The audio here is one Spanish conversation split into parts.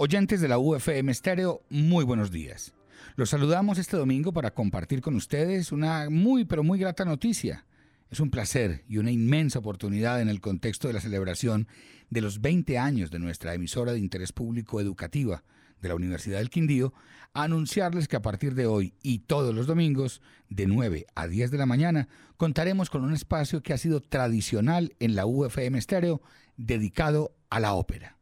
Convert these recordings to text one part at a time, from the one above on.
Oyentes de la UFM Estéreo, muy buenos días. Los saludamos este domingo para compartir con ustedes una muy pero muy grata noticia. Es un placer y una inmensa oportunidad en el contexto de la celebración de los 20 años de nuestra emisora de interés público educativa de la Universidad del Quindío, anunciarles que a partir de hoy y todos los domingos, de 9 a 10 de la mañana, contaremos con un espacio que ha sido tradicional en la UFM Estéreo dedicado a la ópera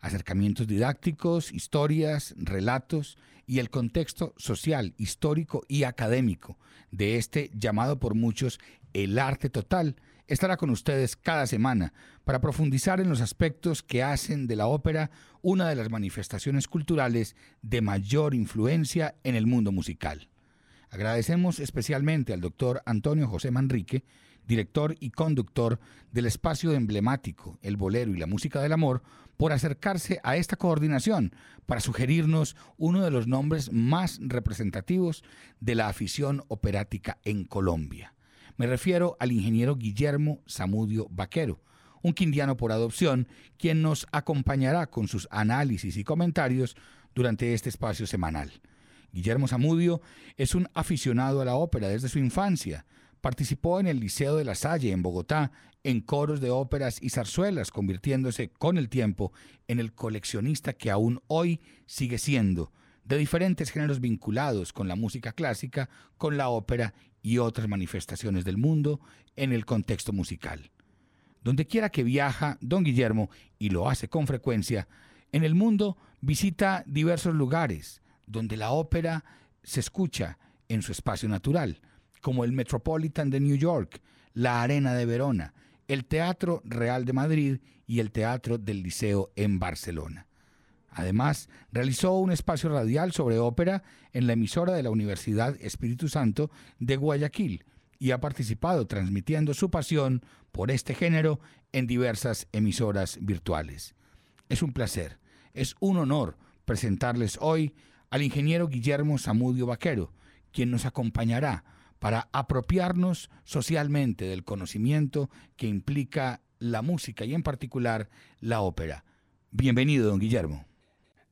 acercamientos didácticos, historias, relatos y el contexto social, histórico y académico de este llamado por muchos el arte total, estará con ustedes cada semana para profundizar en los aspectos que hacen de la ópera una de las manifestaciones culturales de mayor influencia en el mundo musical. Agradecemos especialmente al doctor Antonio José Manrique, director y conductor del espacio emblemático El Bolero y la Música del Amor, por acercarse a esta coordinación para sugerirnos uno de los nombres más representativos de la afición operática en Colombia. Me refiero al ingeniero Guillermo Zamudio Vaquero, un quindiano por adopción, quien nos acompañará con sus análisis y comentarios durante este espacio semanal. Guillermo Zamudio es un aficionado a la ópera desde su infancia, Participó en el Liceo de la Salle en Bogotá en coros de óperas y zarzuelas, convirtiéndose con el tiempo en el coleccionista que aún hoy sigue siendo, de diferentes géneros vinculados con la música clásica, con la ópera y otras manifestaciones del mundo en el contexto musical. Donde quiera que viaja, don Guillermo, y lo hace con frecuencia, en el mundo visita diversos lugares donde la ópera se escucha en su espacio natural, como el Metropolitan de New York, la Arena de Verona, el Teatro Real de Madrid y el Teatro del Liceo en Barcelona. Además, realizó un espacio radial sobre ópera en la emisora de la Universidad Espíritu Santo de Guayaquil y ha participado transmitiendo su pasión por este género en diversas emisoras virtuales. Es un placer, es un honor presentarles hoy al ingeniero Guillermo Zamudio Vaquero, quien nos acompañará para apropiarnos socialmente del conocimiento que implica la música y en particular la ópera. Bienvenido, don Guillermo.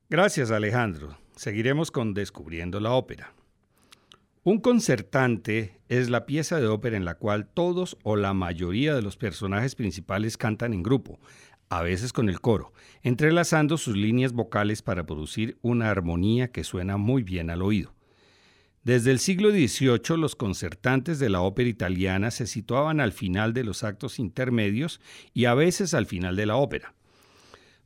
Gracias, Alejandro. Seguiremos con Descubriendo la ópera. Un concertante es la pieza de ópera en la cual todos o la mayoría de los personajes principales cantan en grupo, a veces con el coro, entrelazando sus líneas vocales para producir una armonía que suena muy bien al oído. Desde el siglo XVIII los concertantes de la ópera italiana se situaban al final de los actos intermedios y a veces al final de la ópera.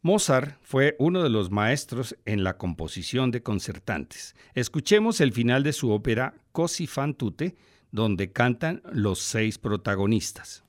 Mozart fue uno de los maestros en la composición de concertantes. Escuchemos el final de su ópera Così fan tutte, donde cantan los seis protagonistas.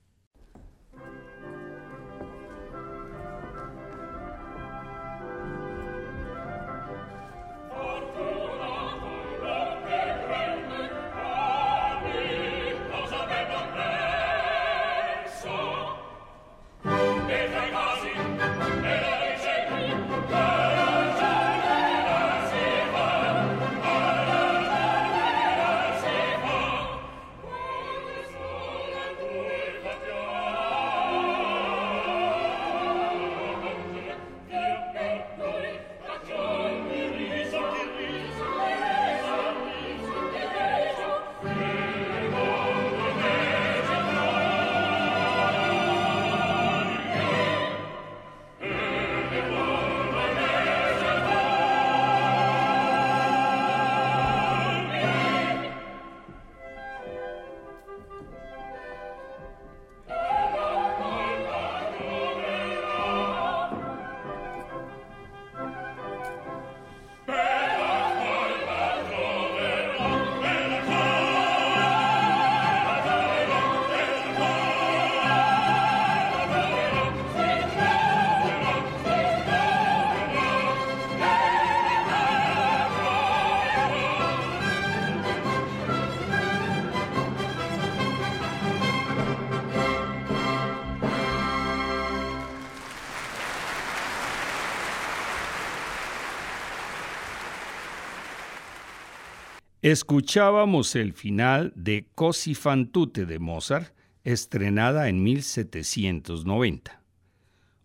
Escuchábamos el final de Così fan tutte de Mozart, estrenada en 1790.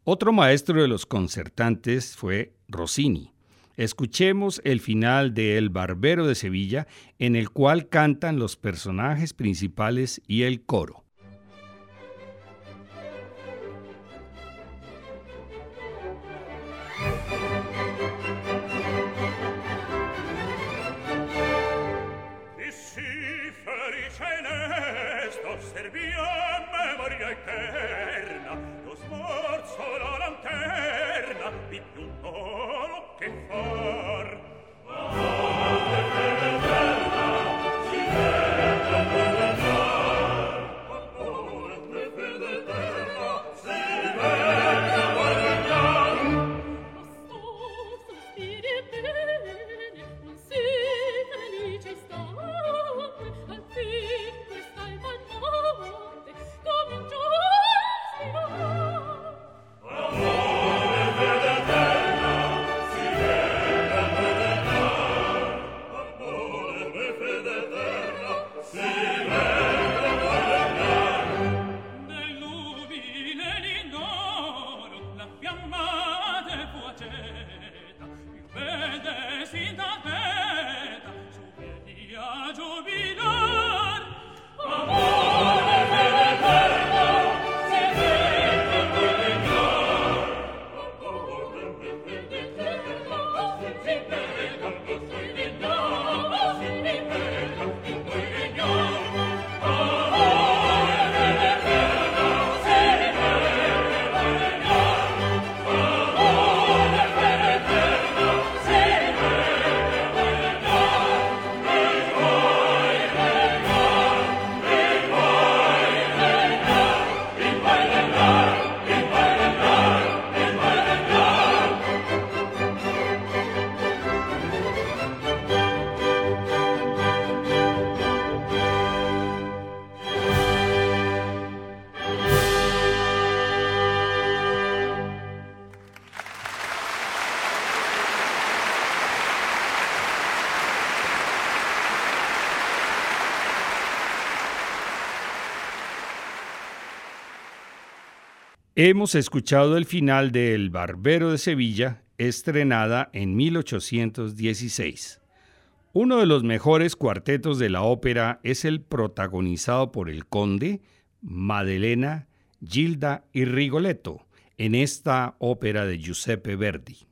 Otro maestro de los concertantes fue Rossini, Escuchemos el final de El Barbero de Sevilla, en el cual cantan los personajes principales y el coro. Hemos escuchado el final de El Barbero de Sevilla, estrenada en 1816. Uno de los mejores cuartetos de la ópera es el protagonizado por el conde, Madelena, Gilda y Rigoletto, en esta ópera de Giuseppe Verdi.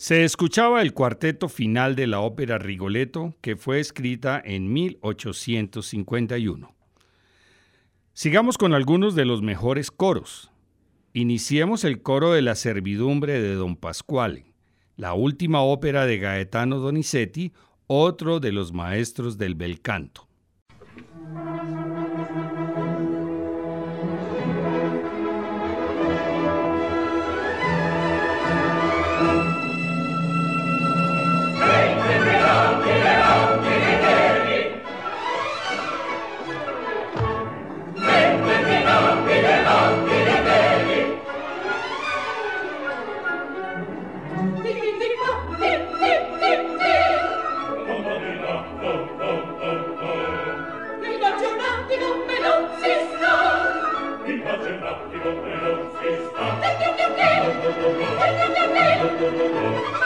Se escuchaba el cuarteto final de la ópera Rigoletto, que fue escrita en 1851. Sigamos con algunos de los mejores coros. Iniciemos el coro de la servidumbre de Don Pasquale, la última ópera de Gaetano Donizetti, otro de los maestros del bel canto. Música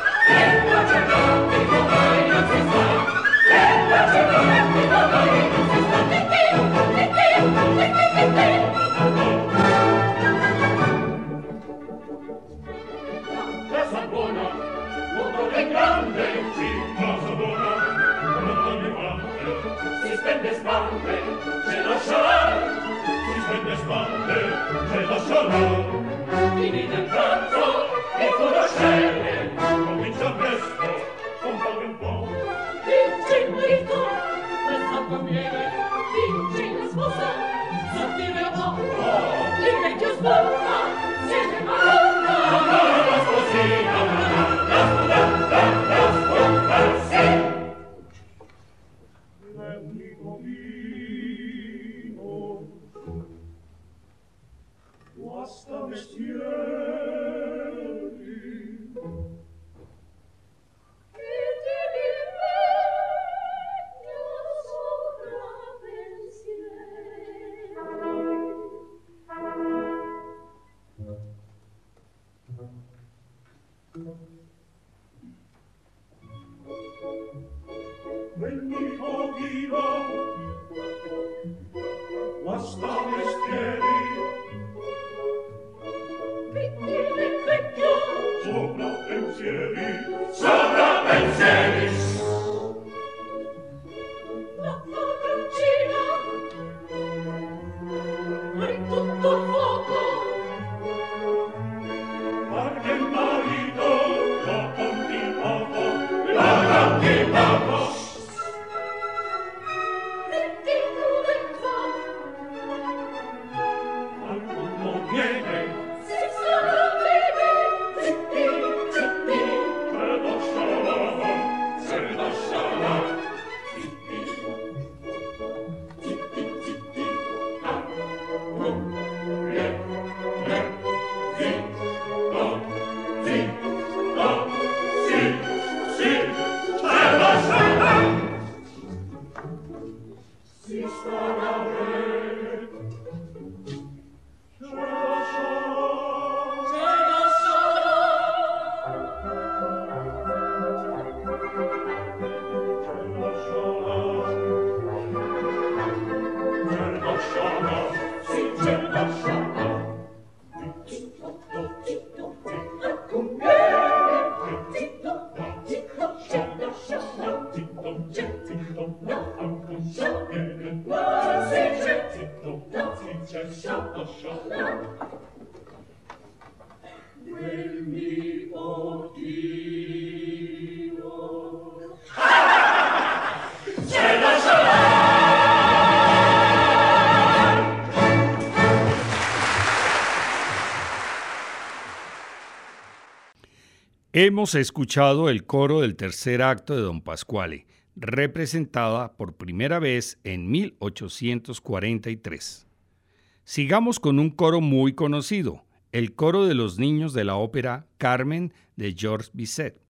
Hemos escuchado el coro del tercer acto de Don Pasquale, representada por primera vez en 1843. Sigamos con un coro muy conocido, el coro de los niños de la ópera Carmen de Georges Bizet.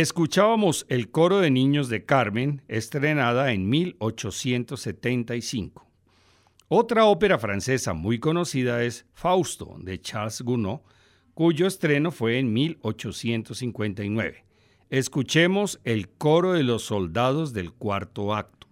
Escuchábamos el coro de niños de Carmen, estrenada en 1875. Otra ópera francesa muy conocida es Fausto, de Charles Gounod, cuyo estreno fue en 1859. Escuchemos el coro de los soldados del cuarto acto.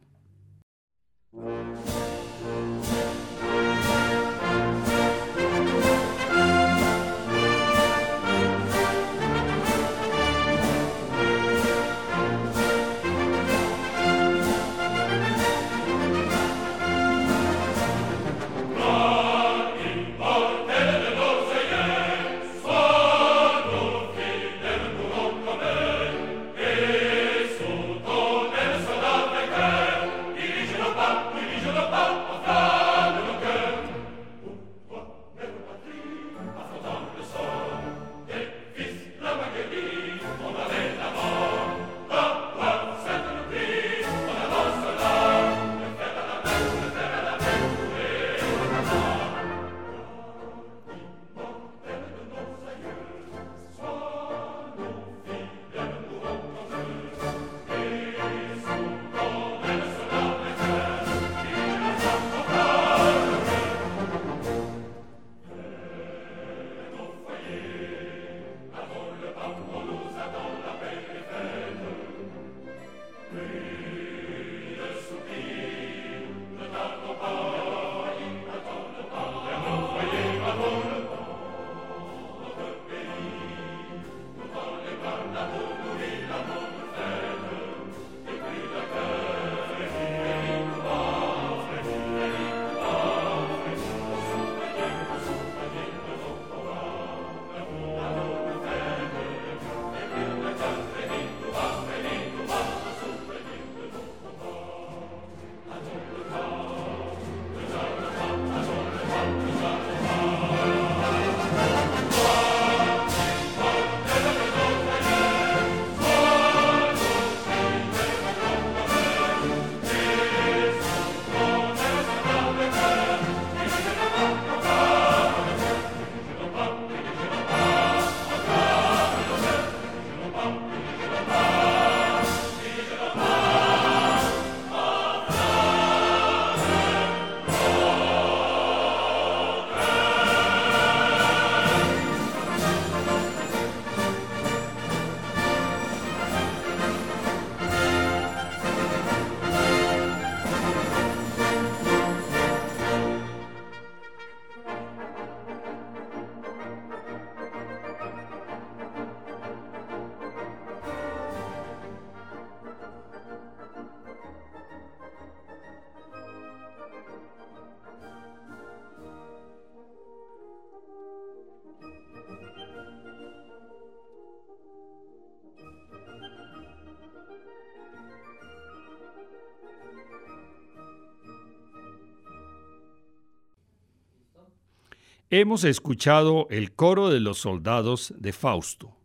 Hemos escuchado el coro de los soldados de Fausto.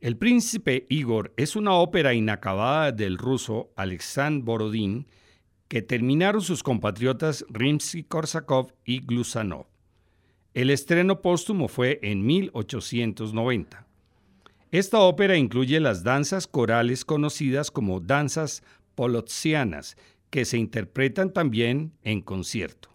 El príncipe Igor es una ópera inacabada del ruso Alexandr Borodín que terminaron sus compatriotas Rimsky-Korsakov y Glusanov. El estreno póstumo fue en 1890. Esta ópera incluye las danzas corales conocidas como danzas polotzianas, que se interpretan también en concierto.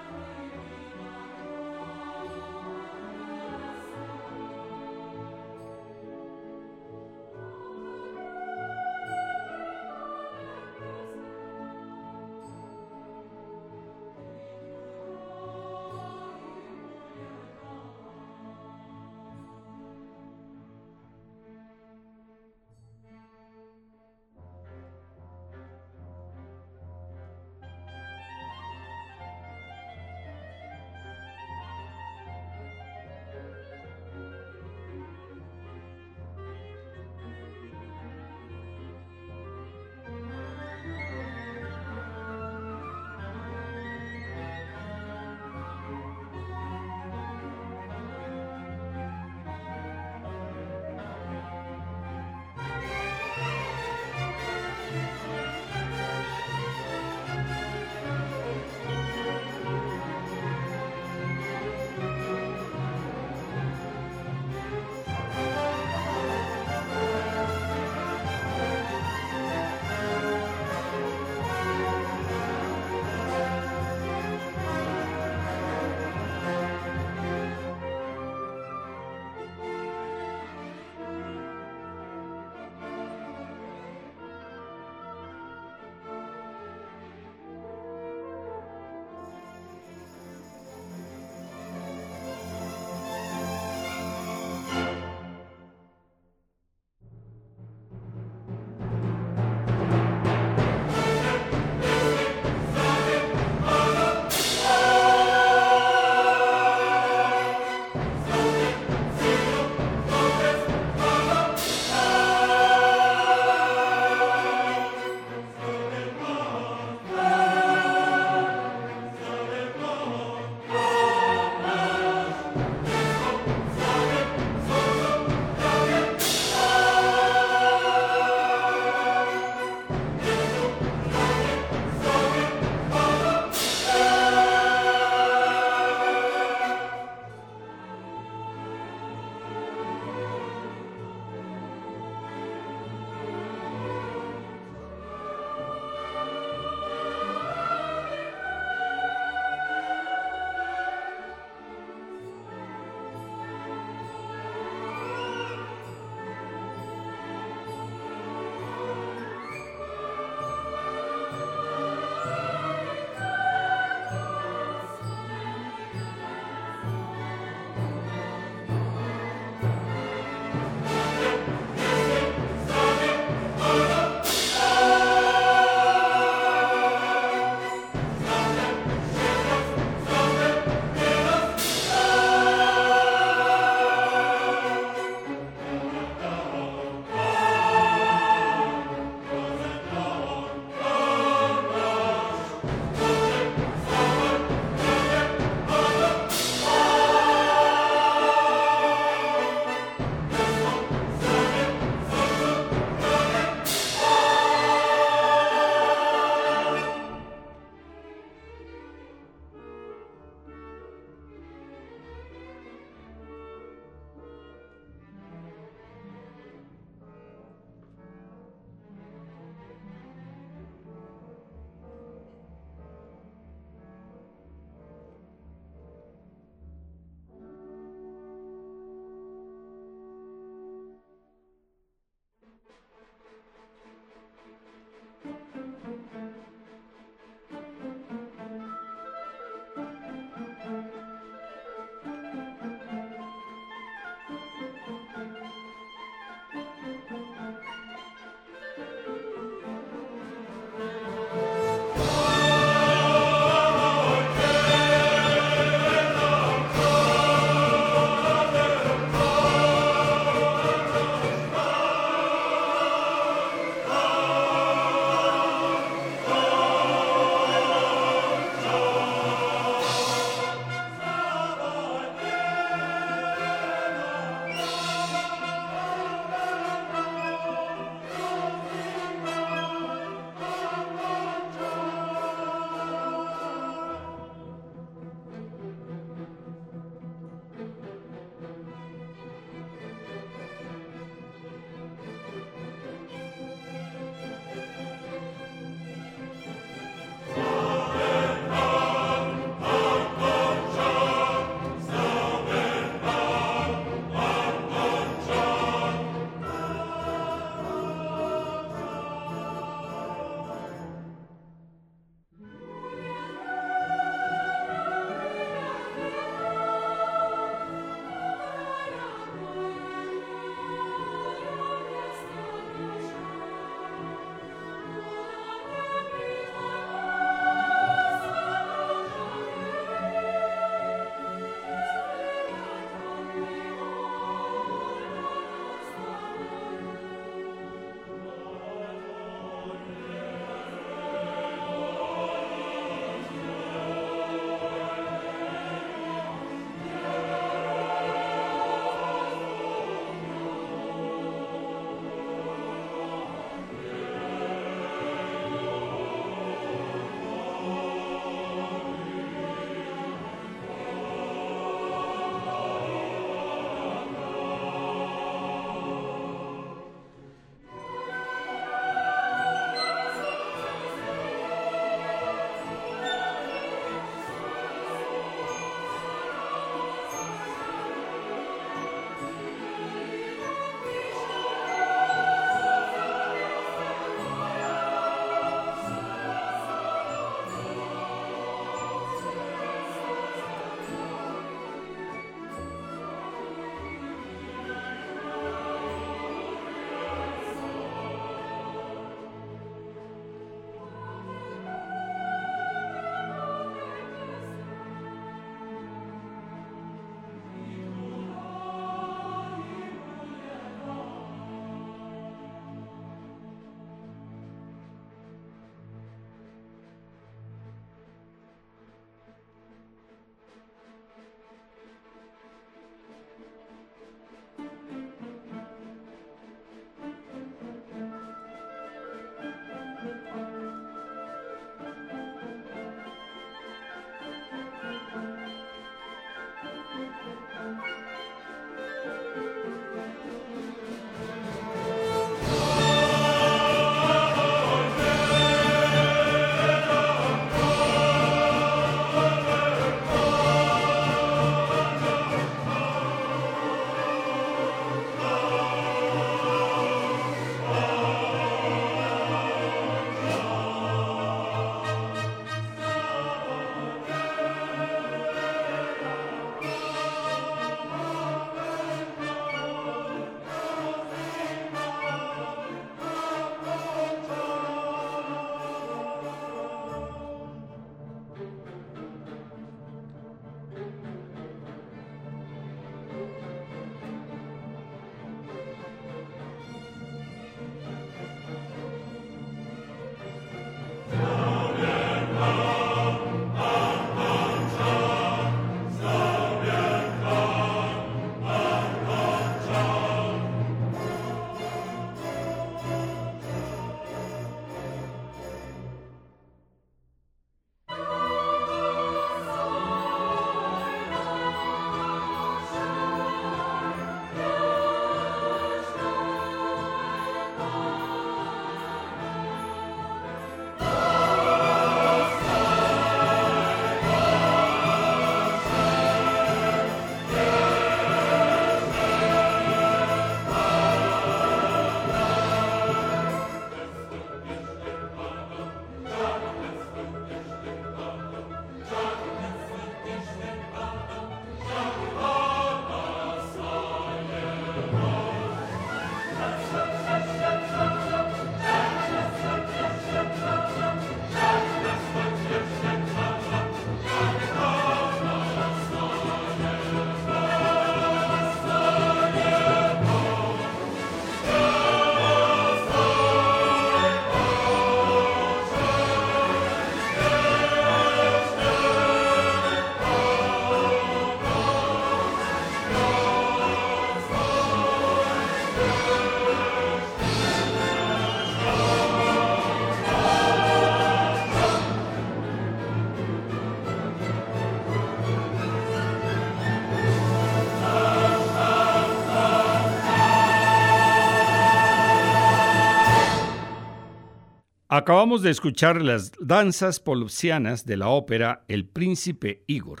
Acabamos de escuchar las danzas polupsianas de la ópera El Príncipe Igor.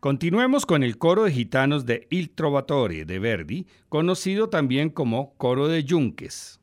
Continuemos con el coro de gitanos de Il Trovatore de Verdi, conocido también como coro de yunques.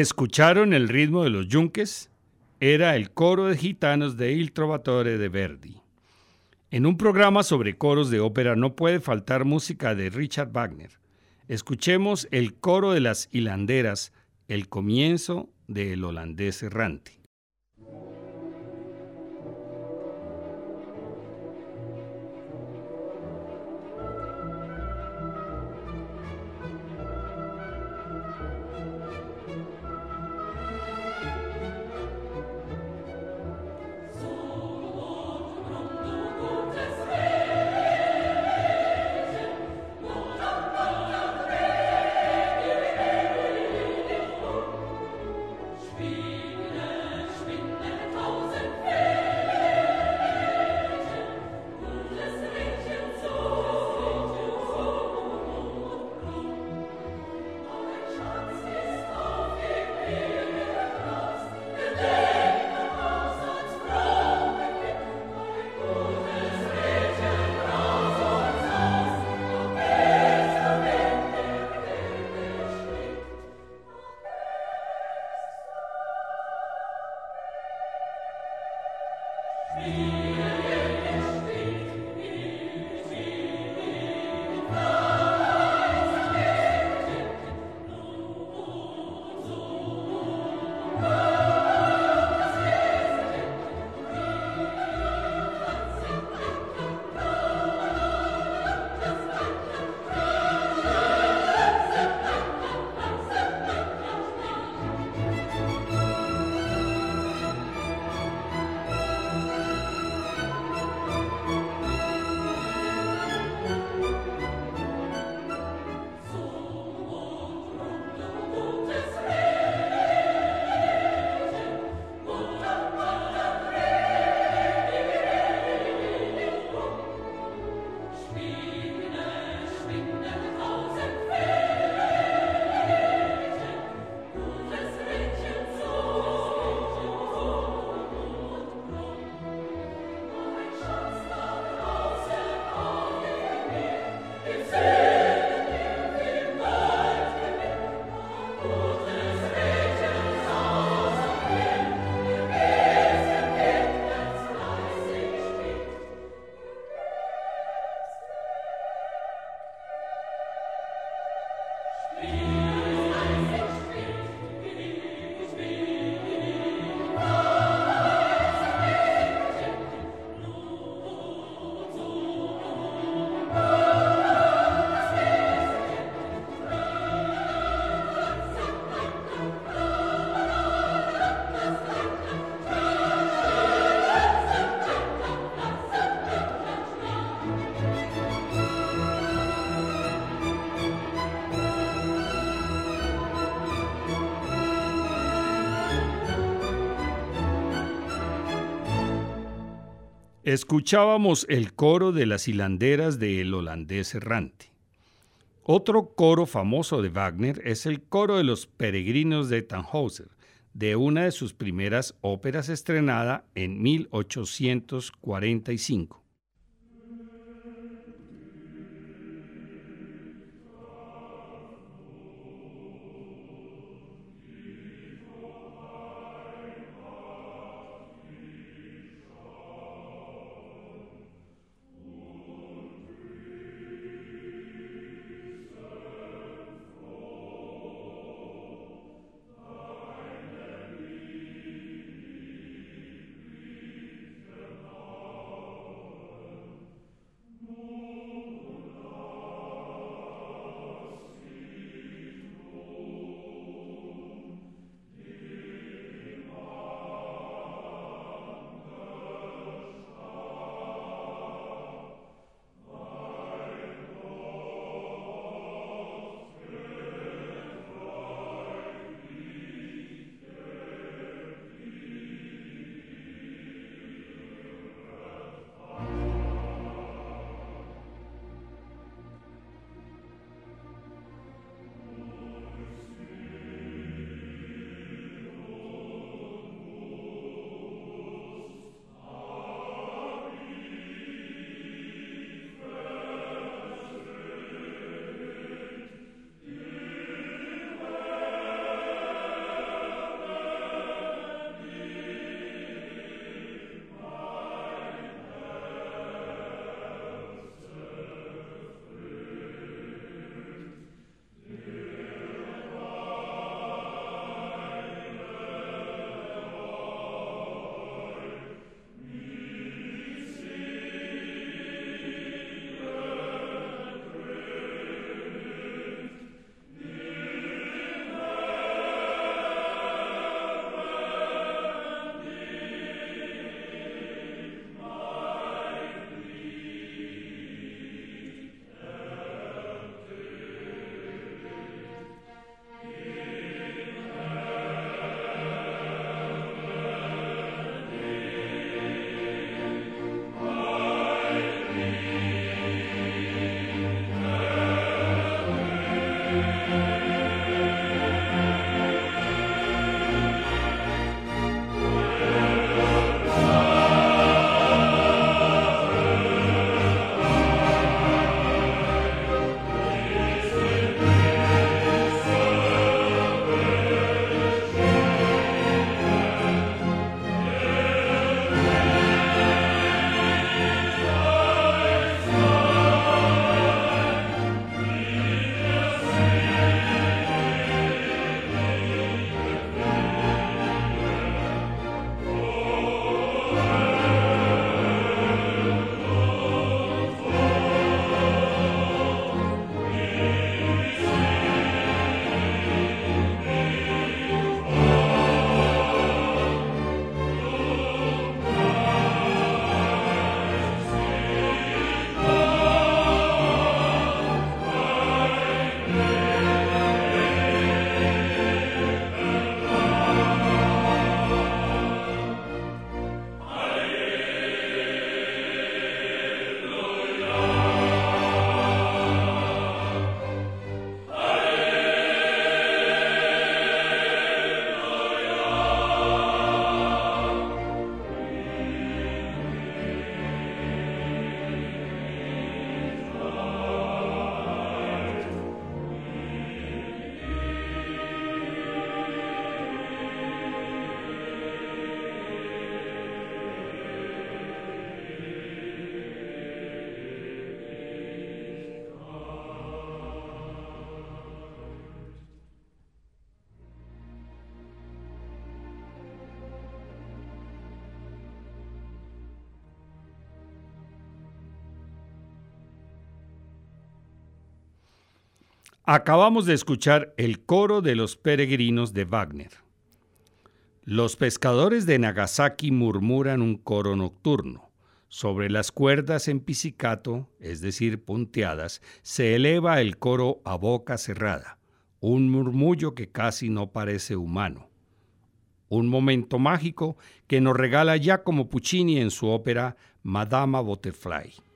¿Escucharon el ritmo de los yunques? Era el coro de gitanos de Il Trovatore de Verdi. En un programa sobre coros de ópera no puede faltar música de Richard Wagner. Escuchemos el coro de las hilanderas, el comienzo del holandés errante. Escuchábamos el coro de las hilanderas de El holandés errante. Otro coro famoso de Wagner es el coro de los peregrinos de Tannhauser, de una de sus primeras óperas estrenada en 1845. Acabamos de escuchar el coro de los peregrinos de Wagner. Los pescadores de Nagasaki murmuran un coro nocturno. Sobre las cuerdas en pizzicato, es decir, punteadas, se eleva el coro a boca cerrada, un murmullo que casi no parece humano. Un momento mágico que nos regala Giacomo Puccini en su ópera Madama Butterfly.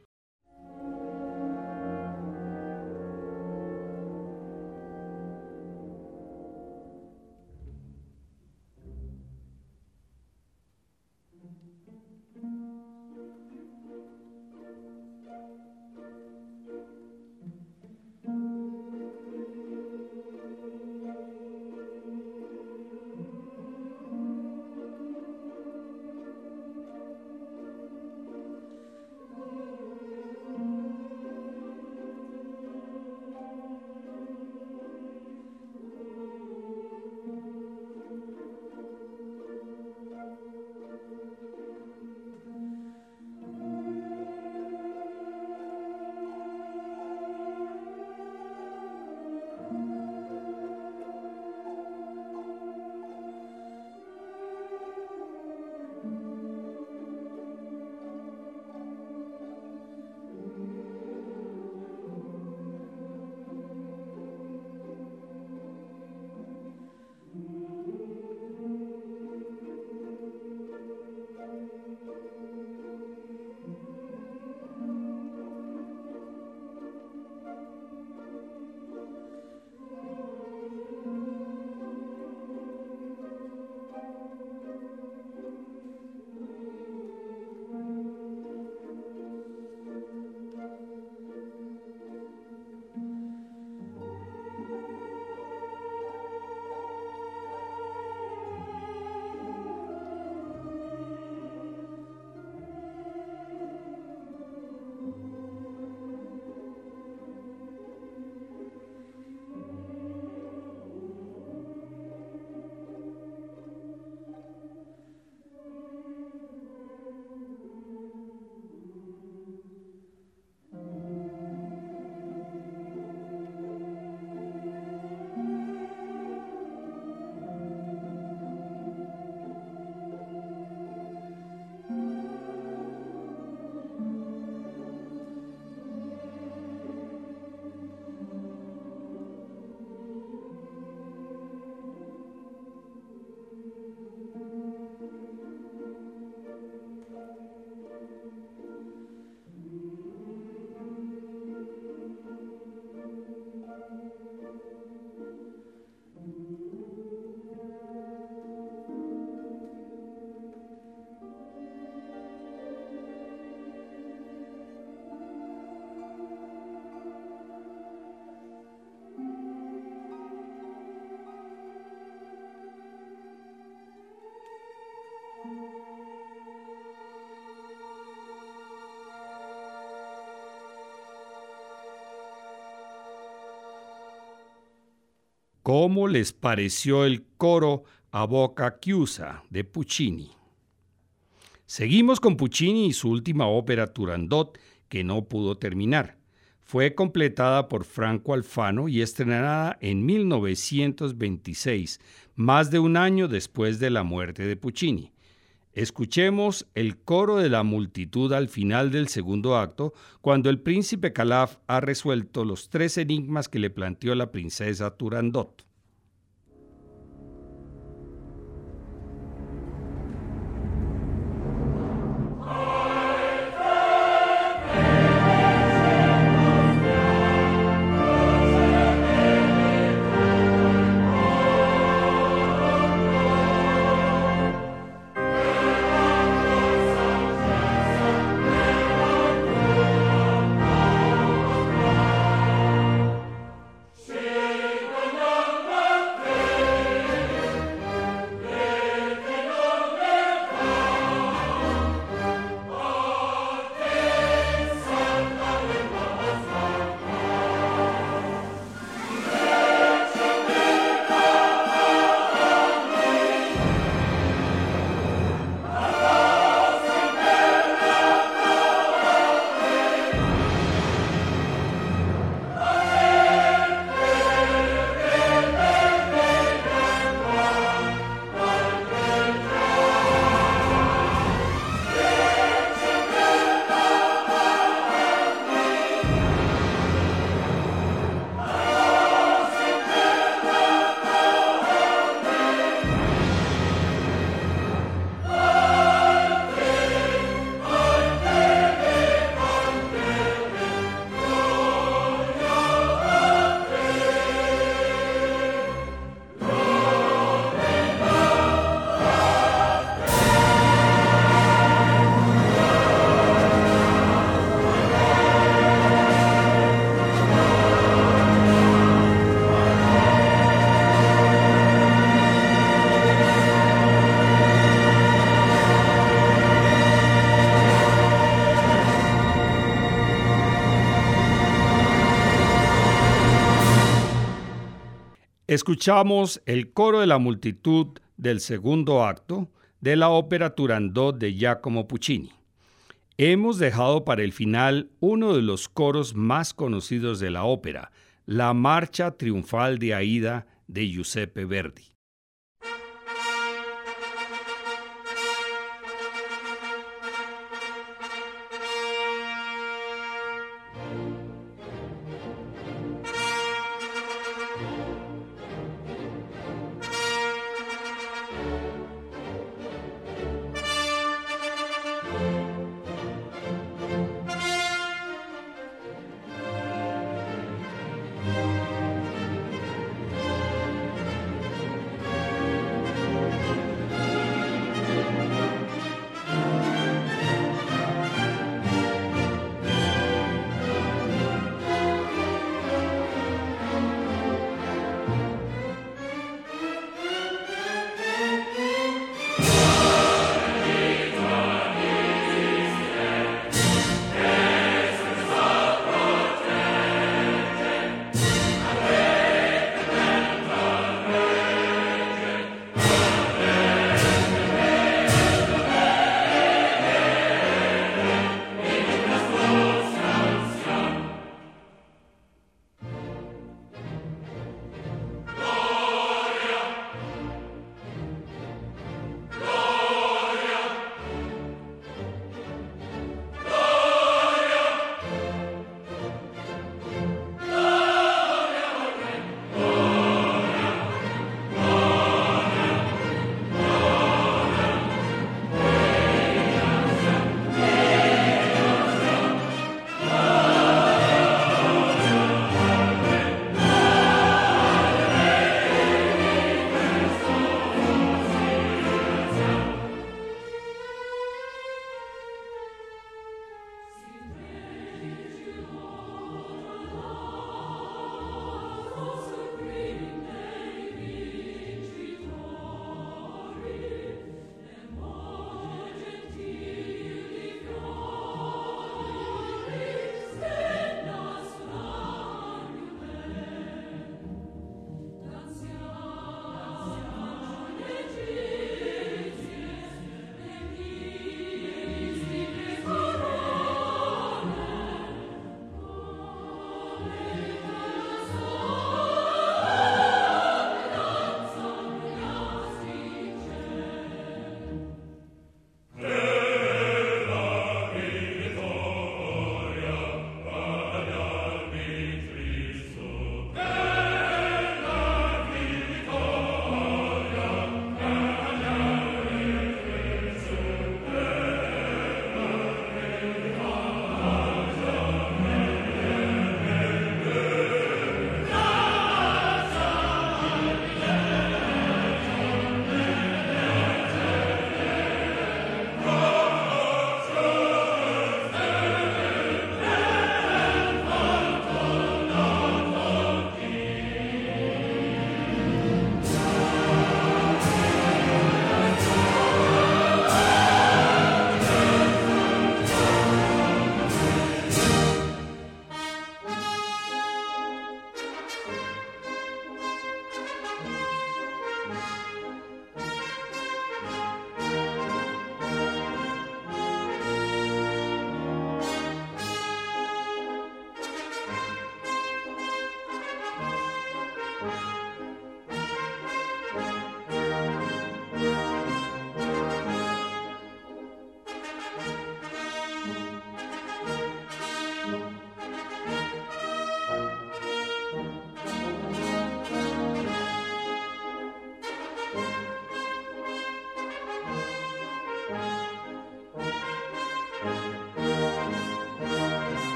¿Cómo les pareció el coro a Boca Chiusa de Puccini? Seguimos con Puccini y su última ópera Turandot, que no pudo terminar. Fue completada por Franco Alfano y estrenada en 1926, más de un año después de la muerte de Puccini. Escuchemos el coro de la multitud al final del segundo acto, cuando el príncipe Calaf ha resuelto los tres enigmas que le planteó la princesa Turandot. Escuchamos el coro de la multitud del segundo acto de la ópera Turandot de Giacomo Puccini. Hemos dejado para el final uno de los coros más conocidos de la ópera, la Marcha Triunfal de Aida de Giuseppe Verdi.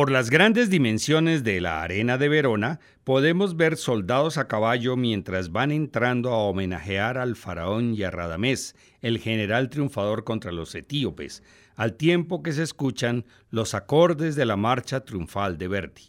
Por las grandes dimensiones de la arena de Verona, podemos ver soldados a caballo mientras van entrando a homenajear al faraón y a Radamés, el general triunfador contra los etíopes, al tiempo que se escuchan los acordes de la marcha triunfal de Verdi.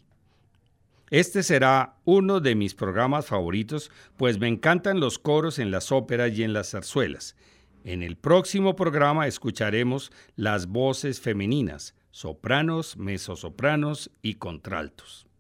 Este será uno de mis programas favoritos, pues me encantan los coros en las óperas y en las zarzuelas. En el próximo programa escucharemos las voces femeninas, sopranos, mezzosopranos y contraltos.